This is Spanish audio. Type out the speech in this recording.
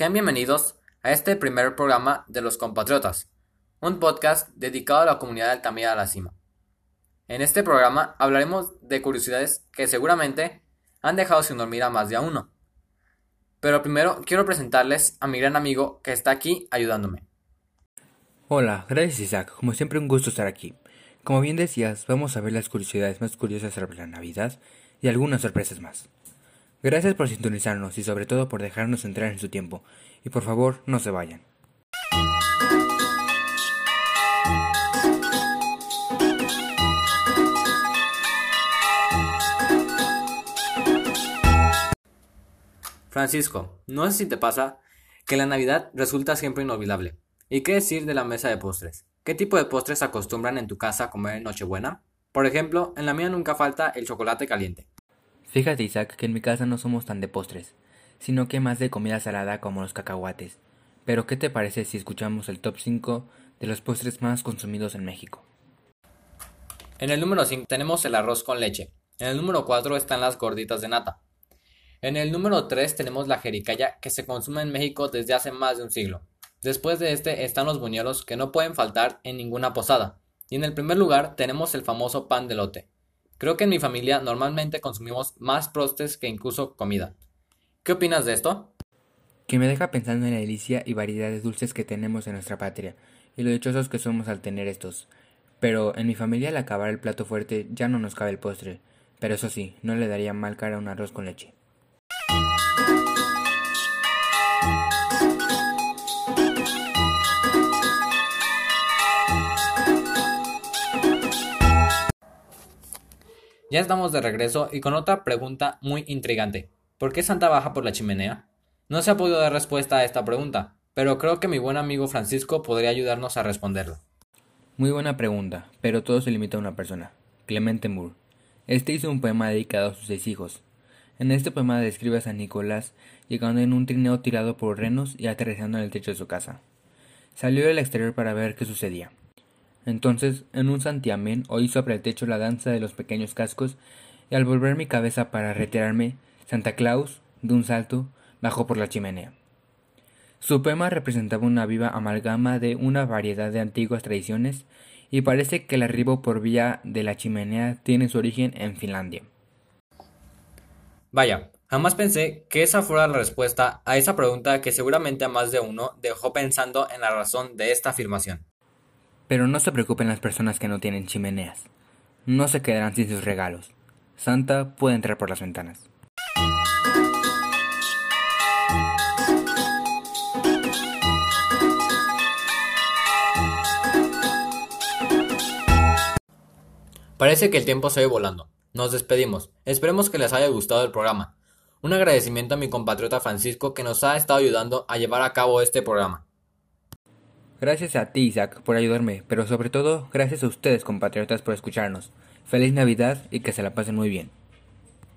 Sean bienvenidos a este primer programa de Los Compatriotas, un podcast dedicado a la comunidad de Altamira a la Cima. En este programa hablaremos de curiosidades que seguramente han dejado sin dormir a más de a uno. Pero primero quiero presentarles a mi gran amigo que está aquí ayudándome. Hola, gracias Isaac, como siempre un gusto estar aquí. Como bien decías, vamos a ver las curiosidades más curiosas sobre la Navidad y algunas sorpresas más. Gracias por sintonizarnos y sobre todo por dejarnos entrar en su tiempo. Y por favor, no se vayan. Francisco, no sé si te pasa que la Navidad resulta siempre inolvidable. ¿Y qué decir de la mesa de postres? ¿Qué tipo de postres acostumbran en tu casa a comer en Nochebuena? Por ejemplo, en la mía nunca falta el chocolate caliente. Fíjate Isaac que en mi casa no somos tan de postres, sino que más de comida salada como los cacahuates. Pero ¿qué te parece si escuchamos el top 5 de los postres más consumidos en México? En el número 5 tenemos el arroz con leche. En el número 4 están las gorditas de nata. En el número 3 tenemos la jericaya que se consume en México desde hace más de un siglo. Después de este están los buñuelos que no pueden faltar en ninguna posada. Y en el primer lugar tenemos el famoso pan de lote. Creo que en mi familia normalmente consumimos más postres que incluso comida. ¿Qué opinas de esto? Que me deja pensando en la delicia y variedad de dulces que tenemos en nuestra patria, y lo dichosos que somos al tener estos. Pero en mi familia al acabar el plato fuerte ya no nos cabe el postre, pero eso sí, no le daría mal cara a un arroz con leche. Ya estamos de regreso y con otra pregunta muy intrigante. ¿Por qué Santa baja por la chimenea? No se ha podido dar respuesta a esta pregunta, pero creo que mi buen amigo Francisco podría ayudarnos a responderlo. Muy buena pregunta, pero todo se limita a una persona, Clemente Moore. Este hizo un poema dedicado a sus seis hijos. En este poema describe a San Nicolás llegando en un trineo tirado por renos y aterrizando en el techo de su casa. Salió del exterior para ver qué sucedía. Entonces, en un santiamén oí sobre el techo la danza de los pequeños cascos, y al volver mi cabeza para retirarme, Santa Claus, de un salto, bajó por la chimenea. Su poema representaba una viva amalgama de una variedad de antiguas tradiciones, y parece que el arribo por vía de la chimenea tiene su origen en Finlandia. Vaya, jamás pensé que esa fuera la respuesta a esa pregunta que seguramente a más de uno dejó pensando en la razón de esta afirmación. Pero no se preocupen las personas que no tienen chimeneas. No se quedarán sin sus regalos. Santa puede entrar por las ventanas. Parece que el tiempo se va volando. Nos despedimos. Esperemos que les haya gustado el programa. Un agradecimiento a mi compatriota Francisco que nos ha estado ayudando a llevar a cabo este programa. Gracias a ti, Isaac, por ayudarme, pero sobre todo gracias a ustedes, compatriotas, por escucharnos. Feliz Navidad y que se la pasen muy bien.